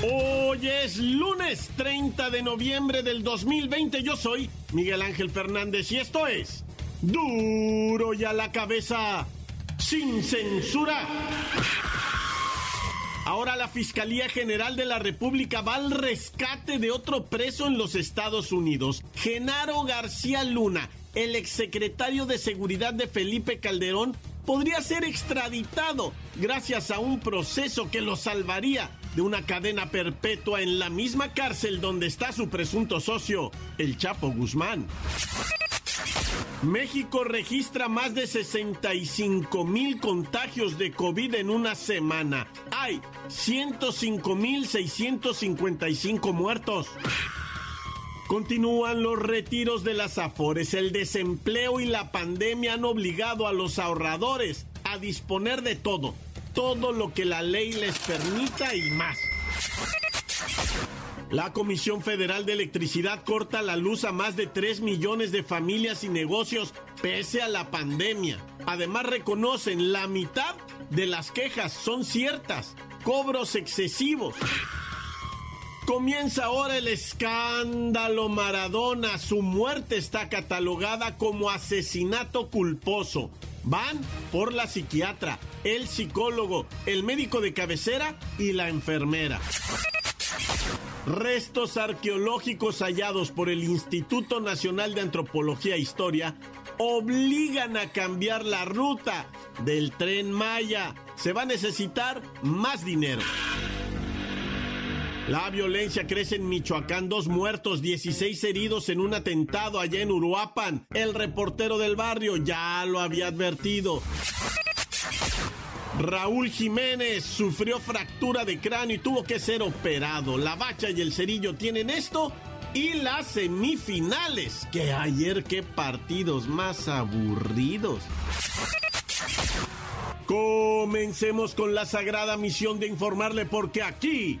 Hoy es lunes 30 de noviembre del 2020. Yo soy Miguel Ángel Fernández y esto es Duro y a la cabeza, sin censura. Ahora la Fiscalía General de la República va al rescate de otro preso en los Estados Unidos, Genaro García Luna, el exsecretario de Seguridad de Felipe Calderón, podría ser extraditado gracias a un proceso que lo salvaría de una cadena perpetua en la misma cárcel donde está su presunto socio, el Chapo Guzmán. México registra más de 65 mil contagios de COVID en una semana. Hay 105 mil 655 muertos. Continúan los retiros de las afores. El desempleo y la pandemia han obligado a los ahorradores a disponer de todo, todo lo que la ley les permita y más. La Comisión Federal de Electricidad corta la luz a más de 3 millones de familias y negocios pese a la pandemia. Además reconocen la mitad de las quejas son ciertas, cobros excesivos. Comienza ahora el escándalo Maradona. Su muerte está catalogada como asesinato culposo. Van por la psiquiatra, el psicólogo, el médico de cabecera y la enfermera. Restos arqueológicos hallados por el Instituto Nacional de Antropología e Historia obligan a cambiar la ruta del tren Maya. Se va a necesitar más dinero. La violencia crece en Michoacán, dos muertos, 16 heridos en un atentado allá en Uruapan. El reportero del barrio ya lo había advertido. Raúl Jiménez sufrió fractura de cráneo y tuvo que ser operado. La bacha y el cerillo tienen esto y las semifinales. Que ayer qué partidos más aburridos. Comencemos con la sagrada misión de informarle porque aquí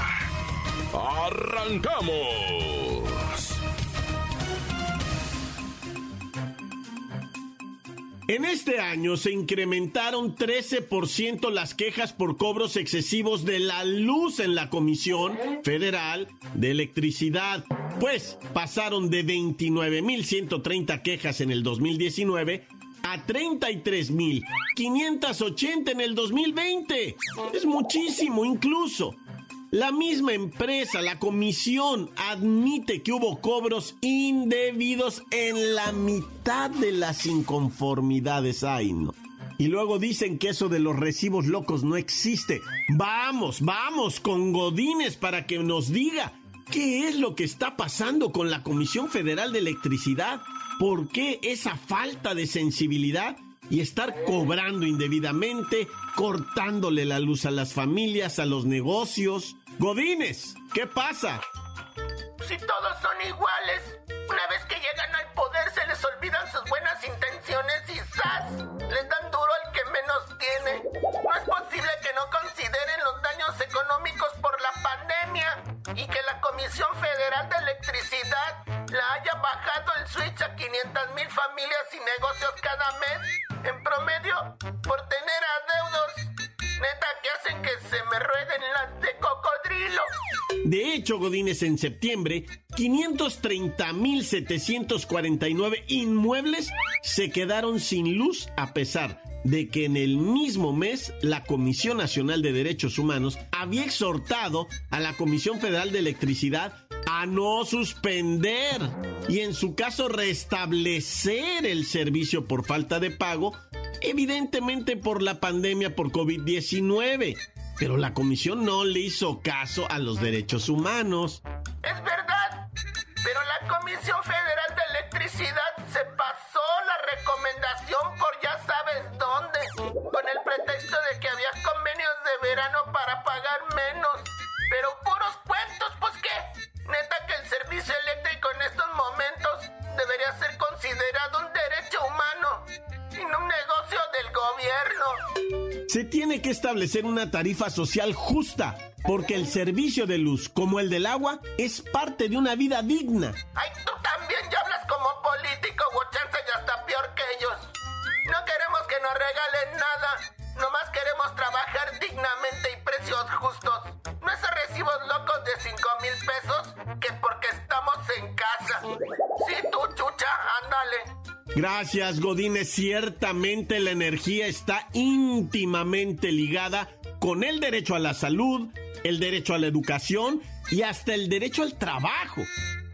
¡Arrancamos! En este año se incrementaron 13% las quejas por cobros excesivos de la luz en la Comisión Federal de Electricidad, pues pasaron de 29.130 quejas en el 2019 a 33.580 en el 2020. Es muchísimo incluso. La misma empresa, la comisión, admite que hubo cobros indebidos en la mitad de las inconformidades. Ay. Y luego dicen que eso de los recibos locos no existe. Vamos, vamos con Godínez para que nos diga qué es lo que está pasando con la Comisión Federal de Electricidad. ¿Por qué esa falta de sensibilidad? Y estar cobrando indebidamente, cortándole la luz a las familias, a los negocios. Godines, ¿qué pasa? Si todos son iguales, una vez que llegan al poder se les olvidan sus buenas intenciones y ¡zas! Les dan duro al que menos tiene. No es posible que no consideren los daños económicos por la pandemia y que la Comisión Federal de Electricidad la haya bajado el switch a 500 mil familias y negocios cada mes en promedio por tener adeudos. Neta que hacen que se me rueden las de cocodrilo. De hecho, Godínez, en septiembre, 530.749 inmuebles se quedaron sin luz a pesar de que en el mismo mes la Comisión Nacional de Derechos Humanos había exhortado a la Comisión Federal de Electricidad a no suspender y en su caso restablecer el servicio por falta de pago, evidentemente por la pandemia por COVID-19. Pero la comisión no le hizo caso a los derechos humanos. Es verdad, pero la Comisión Federal de Electricidad se pasó la recomendación por ya sabes dónde, con el pretexto de que había convenios de verano para pagar menos. Pero puros cuentos, Neta que el servicio eléctrico en estos momentos debería ser considerado un derecho humano y no un negocio del gobierno. Se tiene que establecer una tarifa social justa, porque el servicio de luz, como el del agua, es parte de una vida digna. Ay, tú también ya hablas como político, Wochanza, ya está peor que ellos. No queremos que nos regalen nada Gracias, Godínez. Ciertamente la energía está íntimamente ligada con el derecho a la salud, el derecho a la educación y hasta el derecho al trabajo.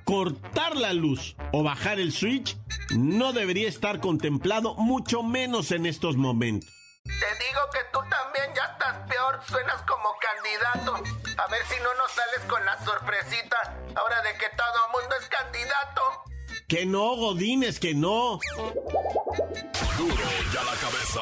Cortar la luz o bajar el switch no debería estar contemplado, mucho menos en estos momentos. Te digo que tú también ya estás peor, suenas como candidato. A ver si no nos sales con la sorpresita, ahora de que todo mundo es candidato. Que no, Godines, que no. Duro ya la cabeza.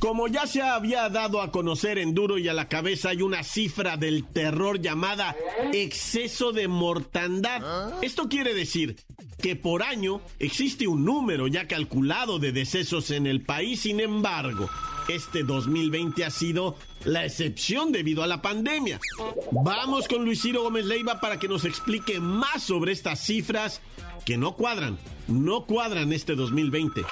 Como ya se había dado a conocer en Duro y a la cabeza, hay una cifra del terror llamada exceso de mortandad. Esto quiere decir que por año existe un número ya calculado de decesos en el país, sin embargo, este 2020 ha sido la excepción debido a la pandemia. Vamos con Luis Ciro Gómez Leiva para que nos explique más sobre estas cifras que no cuadran, no cuadran este 2020.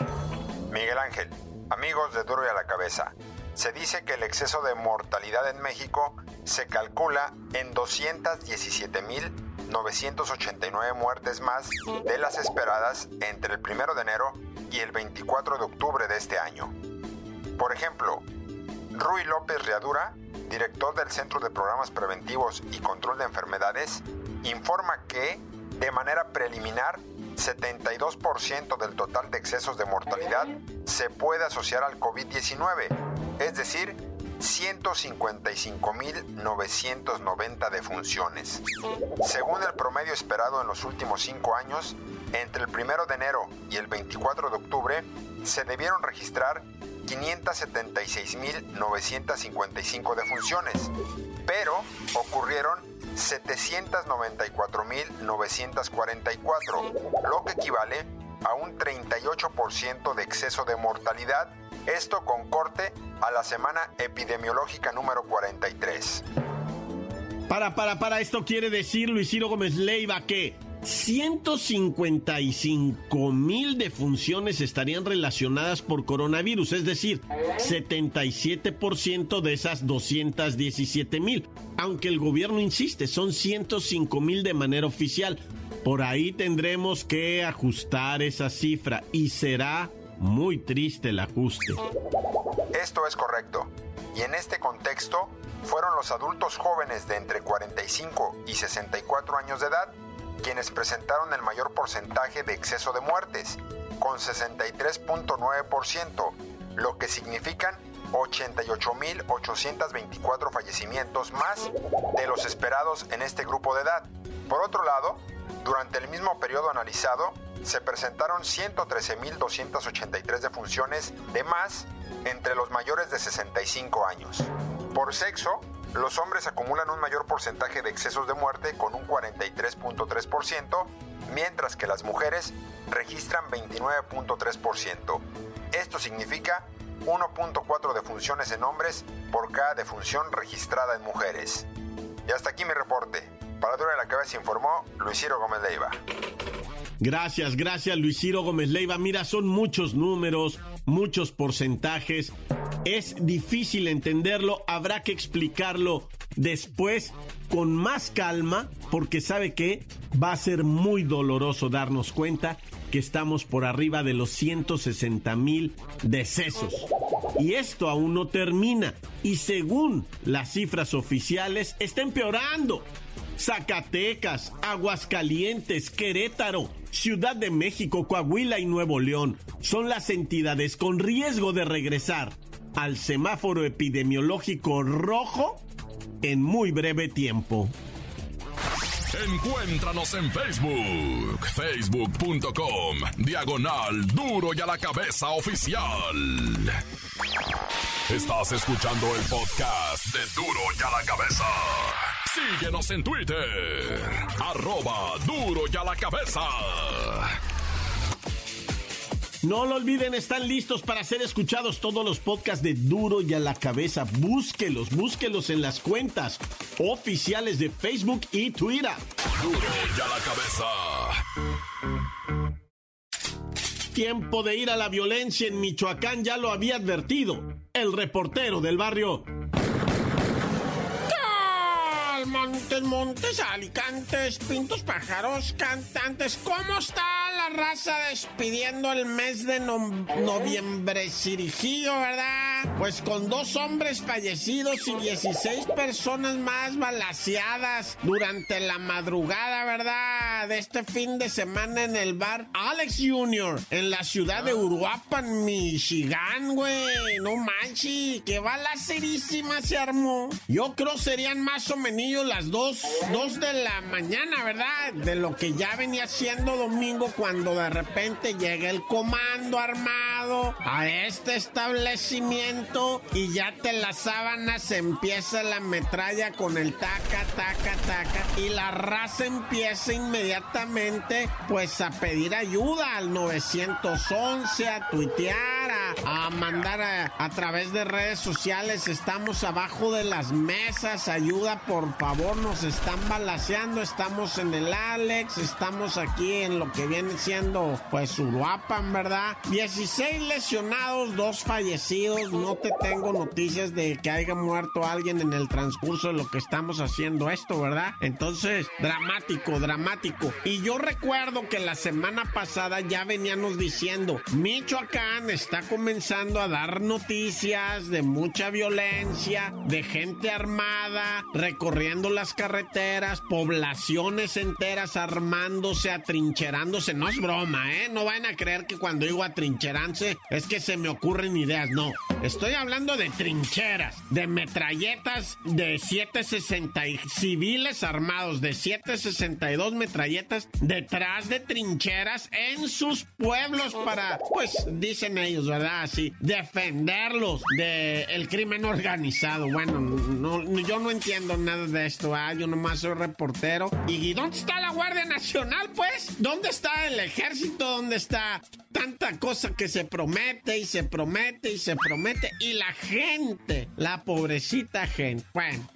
Miguel Ángel, amigos de Duro a la Cabeza, se dice que el exceso de mortalidad en México se calcula en 217.989 muertes más de las esperadas entre el 1 de enero y el 24 de octubre de este año. Por ejemplo, Rui López Riadura, director del Centro de Programas Preventivos y Control de Enfermedades, informa que, de manera preliminar, 72% del total de excesos de mortalidad se puede asociar al COVID-19, es decir, 155.990 defunciones. Según el promedio esperado en los últimos cinco años, entre el 1 de enero y el 24 de octubre se debieron registrar 576.955 defunciones, pero ocurrieron 794.944, lo que equivale a un 38% de exceso de mortalidad, esto con corte a la semana epidemiológica número 43. Para, para, para, esto quiere decir Luis Ciro Gómez Leiva que 155 mil defunciones estarían relacionadas por coronavirus, es decir, 77% de esas 217 mil. Aunque el gobierno insiste, son 105 mil de manera oficial. Por ahí tendremos que ajustar esa cifra y será muy triste el ajuste. Esto es correcto. Y en este contexto, fueron los adultos jóvenes de entre 45 y 64 años de edad quienes presentaron el mayor porcentaje de exceso de muertes, con 63.9%, lo que significan 88.824 fallecimientos más de los esperados en este grupo de edad. Por otro lado, durante el mismo periodo analizado, se presentaron 113.283 defunciones de más entre los mayores de 65 años. Por sexo, los hombres acumulan un mayor porcentaje de excesos de muerte con un 43.3%, mientras que las mujeres registran 29.3%. Esto significa 1.4 defunciones en hombres por cada defunción registrada en mujeres. Y hasta aquí mi reporte. Para Dura de la Cabeza informó Luis Ciro Gómez Leiva. Gracias, gracias Luis Ciro Gómez Leiva. Mira, son muchos números, muchos porcentajes. Es difícil entenderlo, habrá que explicarlo después con más calma, porque sabe que va a ser muy doloroso darnos cuenta que estamos por arriba de los 160 mil decesos. Y esto aún no termina. Y según las cifras oficiales, está empeorando. Zacatecas, Aguascalientes, Querétaro, Ciudad de México, Coahuila y Nuevo León son las entidades con riesgo de regresar al semáforo epidemiológico rojo en muy breve tiempo. Encuéntranos en Facebook, facebook.com, diagonal duro y a la cabeza oficial. Estás escuchando el podcast de duro y a la cabeza. Síguenos en Twitter, arroba duro y a la cabeza. No lo olviden, están listos para ser escuchados todos los podcasts de Duro y a la cabeza. Búsquelos, búsquelos en las cuentas oficiales de Facebook y Twitter. Duro y a la cabeza. Tiempo de ir a la violencia en Michoacán ya lo había advertido el reportero del barrio Montes, montes, alicantes, pintos, pájaros, cantantes. ¿Cómo está raza despidiendo el mes de noviembre, Cirijillo, verdad? Pues con dos hombres fallecidos y 16 personas más balaseadas durante la madrugada, ¿verdad? De este fin de semana en el bar Alex Jr. en la ciudad de Uruapan, Michigan, güey. No manches, que balacerísima se armó. Yo creo serían más o menos las dos, dos de la mañana, ¿verdad? De lo que ya venía siendo domingo cuando de repente llega el comando armado a este establecimiento y ya te las sábanas empieza la metralla con el taca, taca, taca y la raza empieza inmediatamente pues a pedir ayuda al 911, a tuitear, a, mandar a, través de redes sociales, estamos abajo de las mesas, ayuda por favor nos están balaseando. Estamos en el Alex, estamos aquí en lo que viene siendo, pues, Uruapan, ¿verdad? 16 lesionados, dos fallecidos. No te tengo noticias de que haya muerto alguien en el transcurso de lo que estamos haciendo esto, ¿verdad? Entonces, dramático, dramático. Y yo recuerdo que la semana pasada ya veníamos diciendo, Michoacán está comenzando a dar noticias de mucha violencia, de gente armada, recorriendo las carreteras, poblaciones enteras armándose, atrincherándose. No es broma, ¿eh? No van a creer que cuando digo atrincherándose es que se me ocurren ideas. No, estoy hablando de trincheras, de metralletas de 760 civiles armados de 762 metralletas detrás de trincheras en sus pueblos para, pues dicen ellos, ¿verdad? Así, defenderlos del el crimen organizado. Bueno, no, yo no entiendo nada de esto, ah, yo nomás soy reportero. ¿Y dónde está la Guardia Nacional, pues? ¿Dónde está el ejército? ¿Dónde está tanta cosa que se promete y se promete y se promete? Y la gente, la pobrecita gente. Bueno.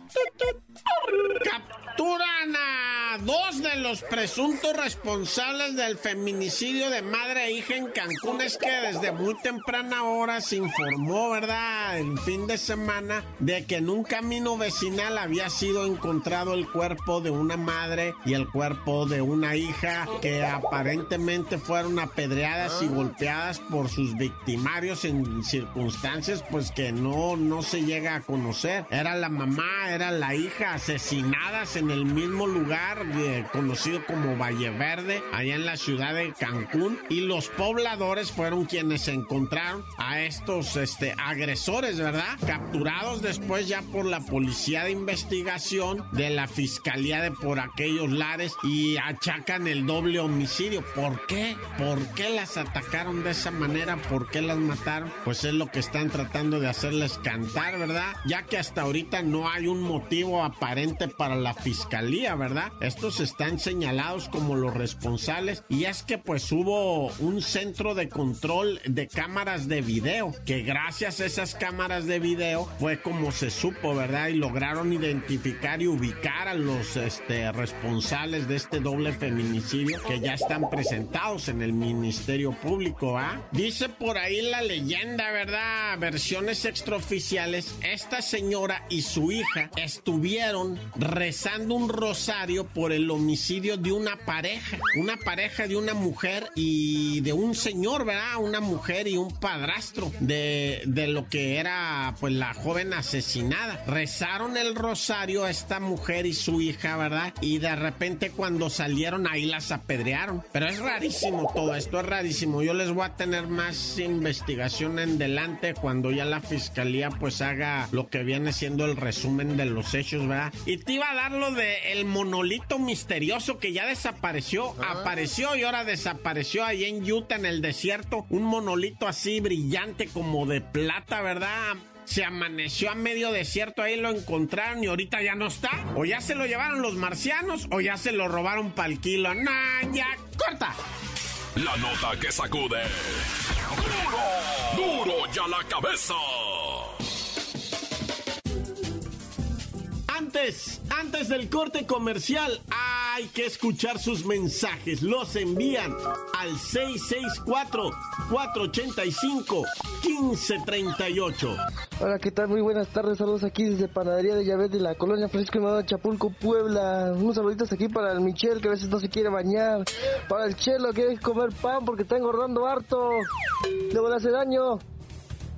Capturan a dos de los presuntos responsables del feminicidio de madre e hija en Cancún. Es que desde muy temprana hora se informó, ¿verdad? El fin de semana de que en un camino vecinal había sido encontrado el cuerpo de una madre y el cuerpo de una hija que aparentemente fueron apedreadas y golpeadas por sus victimarios en circunstancias pues que no, no se llega a conocer. Era la mamá, era la hija asesinadas en el mismo lugar eh, conocido como Valle Verde, allá en la ciudad de Cancún. Y los pobladores fueron quienes encontraron a estos este, agresores, ¿verdad? Capturados después ya por la policía de investigación de la fiscalía de por aquellos lares y achacan el doble homicidio. ¿Por qué? ¿Por qué las atacaron de esa manera? ¿Por qué las mataron? Pues es lo que están tratando de hacerles cantar, ¿verdad? Ya que hasta ahorita no hay un motivo aparente para la fiscalía, ¿verdad? Estos están señalados como los responsables y es que pues hubo un centro de control de cámaras de video que gracias a esas cámaras de video fue como se supo, ¿verdad? Y lograron identificar y ubicar a los este, responsables de este doble feminicidio que ya están presentados en el Ministerio Público, ¿ah? Dice por ahí la leyenda, ¿verdad? Versiones extraoficiales, esta señora y su hija estuvieron rezando un rosario por el homicidio de una pareja, una pareja de una mujer y de un señor, ¿verdad? Una mujer y un padrastro de, de lo que era pues la joven asesinada. Rezaron el rosario a esta mujer y su hija, ¿verdad? Y de repente cuando salieron ahí las apedrearon. Pero es rarísimo todo esto, es rarísimo. Yo les voy a tener más investigación en delante cuando ya la fiscalía pues haga lo que viene siendo el resumen de los hechos, ¿verdad? Y te iba a dar lo de el monolito misterioso que ya desapareció, ah. apareció y ahora desapareció ahí en Utah en el desierto, un monolito así brillante como de plata, ¿verdad? se amaneció a medio desierto, ahí lo encontraron y ahorita ya no está. O ya se lo llevaron los marcianos o ya se lo robaron para el kilo. Nah, ya, corta. La nota que sacude. duro ya la cabeza. Antes, del corte comercial, hay que escuchar sus mensajes. Los envían al 664-485-1538. Hola, ¿qué tal? Muy buenas tardes. Saludos aquí desde Panadería de Llaves de la colonia Francisco Madero Chapulco, Puebla. Unos saluditos aquí para el Michel, que a veces no se quiere bañar. Para el Chelo, que quiere comer pan porque está engordando harto. Luego le hace daño.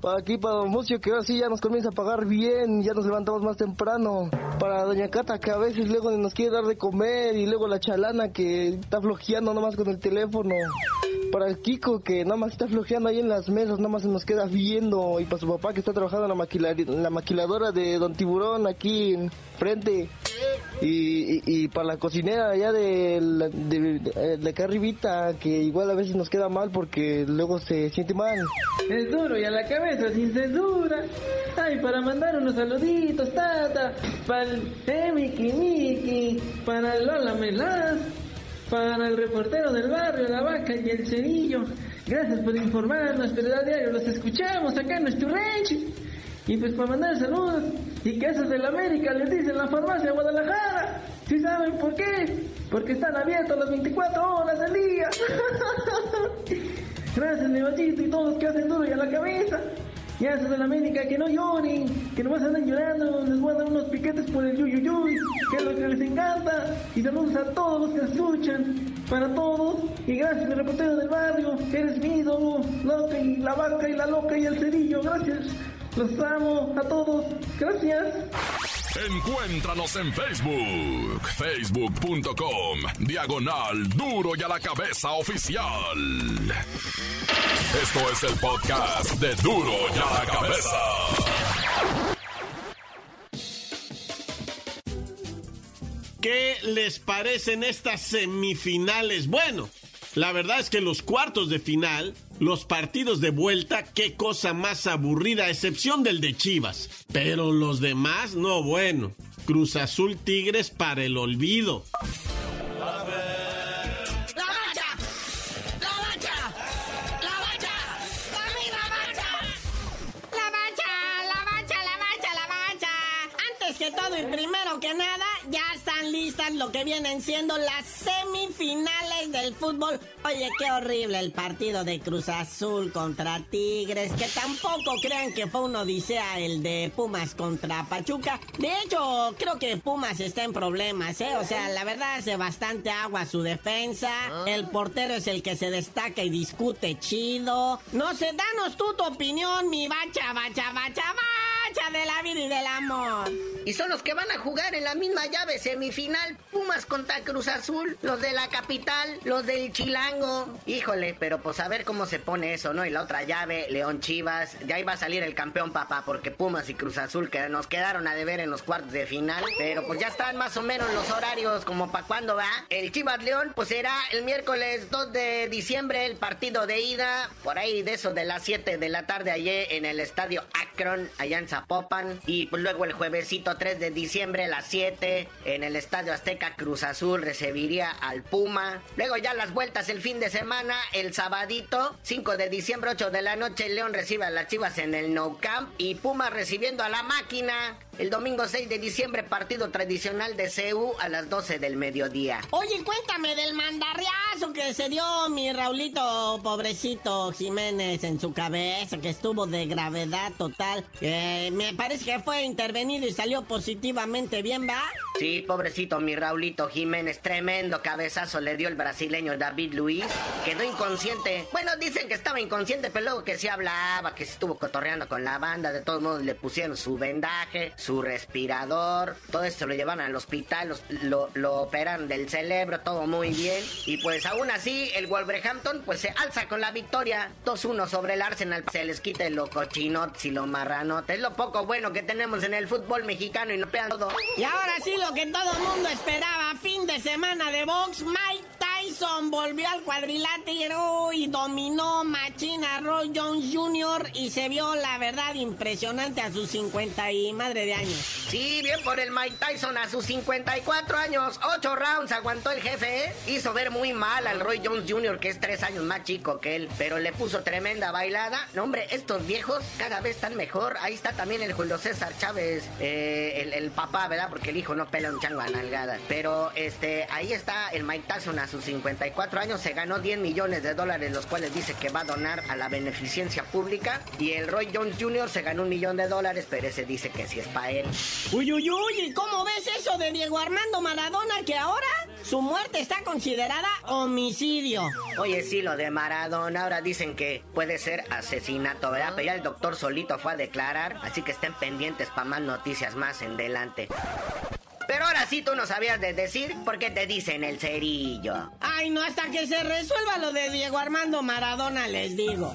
Para aquí, para Don Mucio, que ahora sí ya nos comienza a pagar bien, ya nos levantamos más temprano. Para Doña Cata, que a veces luego nos quiere dar de comer, y luego la chalana, que está flojeando nomás con el teléfono. Para el Kiko, que nada más está flojeando ahí en las mesas, nada más se nos queda viendo. Y para su papá, que está trabajando en la, en la maquiladora de Don Tiburón, aquí enfrente. Y, y, para la cocinera allá de, de, de, acá arribita, que igual a veces nos queda mal porque luego se siente mal. Es duro y a la cabeza sin censura. Ay, para mandar unos saluditos, tata. Para el eh, Miki Miki, para Lola Melas, para el reportero del barrio, la vaca y el cerillo. Gracias por informarnos, pero a diario los escuchamos acá en nuestro rancho. Y pues para mandar saludos y que esos la América les dicen la farmacia de Guadalajara. ¿Sí saben por qué? Porque están abiertos las 24 horas del día. Gracias, Nevachito y todos que hacen duro y a la cabeza. Y a esos de la América que no lloren, que nomás andan llorando, les voy a dar unos piquetes por el yuyuyuy, que es lo que les encanta. Y saludos a todos los que escuchan, para todos. Y gracias, mi reportero del barrio, eres mi ídolo, loca y la vaca y la loca y el cerillo. Gracias. Los amo a todos. Gracias. Encuéntranos en Facebook, facebook.com, diagonal duro y a la cabeza oficial. Esto es el podcast de duro y a la cabeza. ¿Qué les parecen estas semifinales? Bueno, la verdad es que los cuartos de final los partidos de vuelta, qué cosa más aburrida, a excepción del de Chivas. Pero los demás, no bueno. Cruz Azul Tigres para el olvido. que todo y primero que nada, ya están listas lo que vienen siendo las semifinales del fútbol. Oye, qué horrible el partido de Cruz Azul contra Tigres, que tampoco crean que fue una odisea el de Pumas contra Pachuca. De hecho, creo que Pumas está en problemas, ¿eh? O sea, la verdad hace bastante agua su defensa. El portero es el que se destaca y discute chido. No sé, danos tú tu opinión, mi bacha, bacha, bacha, bacha de la vida y del amor. Y son los que van a jugar en la misma llave semifinal. Pumas contra Cruz Azul, los de la capital, los del Chilango. Híjole, pero pues a ver cómo se pone eso, ¿no? Y la otra llave, León Chivas. Ahí va a salir el campeón, papá, porque Pumas y Cruz Azul que nos quedaron a deber en los cuartos de final. Pero pues ya están más o menos los horarios como para cuándo va. El Chivas León, pues será el miércoles 2 de diciembre el partido de ida. Por ahí de eso de las 7 de la tarde ayer en el estadio Akron, allá en Zapopan. Y luego el juevesito 3 de diciembre a las 7 en el Estadio Azteca Cruz Azul recibiría al Puma. Luego ya las vueltas el fin de semana, el sabadito 5 de diciembre 8 de la noche León recibe a las Chivas en el No Camp y Puma recibiendo a la máquina. El domingo 6 de diciembre, partido tradicional de CEU a las 12 del mediodía. Oye, cuéntame del mandarriazo que se dio mi Raulito, pobrecito Jiménez, en su cabeza, que estuvo de gravedad total. me parece que fue intervenido y salió positivamente bien, ¿va? Sí, pobrecito mi Raulito Jiménez, tremendo cabezazo le dio el brasileño David Luis. Quedó inconsciente. Bueno, dicen que estaba inconsciente, pero luego que se hablaba, que se estuvo cotorreando con la banda, de todos modos le pusieron su vendaje su respirador, todo esto lo llevan al hospital, lo, lo, operan del cerebro, todo muy bien. Y pues aún así, el Wolverhampton pues se alza con la victoria. 2-1 sobre el Arsenal. Se les quita lo cochinotes y lo marranotes. Es lo poco bueno que tenemos en el fútbol mexicano y no pegan todo. Y ahora sí, lo que todo el mundo esperaba, fin de semana de box, Mike Tyson volvió al cuadrilátero y dominó Machina Roy Jones Jr. y se vio la verdad impresionante a sus 50 y madre de años. Sí, bien por el Mike Tyson a sus 54 años. Ocho rounds aguantó el jefe, ¿eh? Hizo ver muy mal al Roy Jones Jr., que es tres años más chico que él, pero le puso tremenda bailada. No, hombre, estos viejos cada vez están mejor. Ahí está también el Julio César Chávez, eh, el, papá, ¿verdad? Porque el hijo no pela un chango a nalgada. Pero este, ahí está el Mike Tyson a sus 54 años. Se ganó 10 millones de dólares, los cuales dice que va a donar a la beneficencia pública. Y el Roy Jones Jr. se ganó un millón de dólares, pero ese dice que sí es para él. Uy, uy, uy, ¿cómo ves eso de Diego Armando Maradona que ahora su muerte está considerada homicidio? Oye, sí, lo de Maradona, ahora dicen que puede ser asesinato, ¿verdad? Pero ya el doctor solito fue a declarar, así que estén pendientes para más noticias más en delante. Pero ahora sí tú no sabías de decir por qué te dicen el cerillo. Ay, no, hasta que se resuelva lo de Diego Armando Maradona, les digo.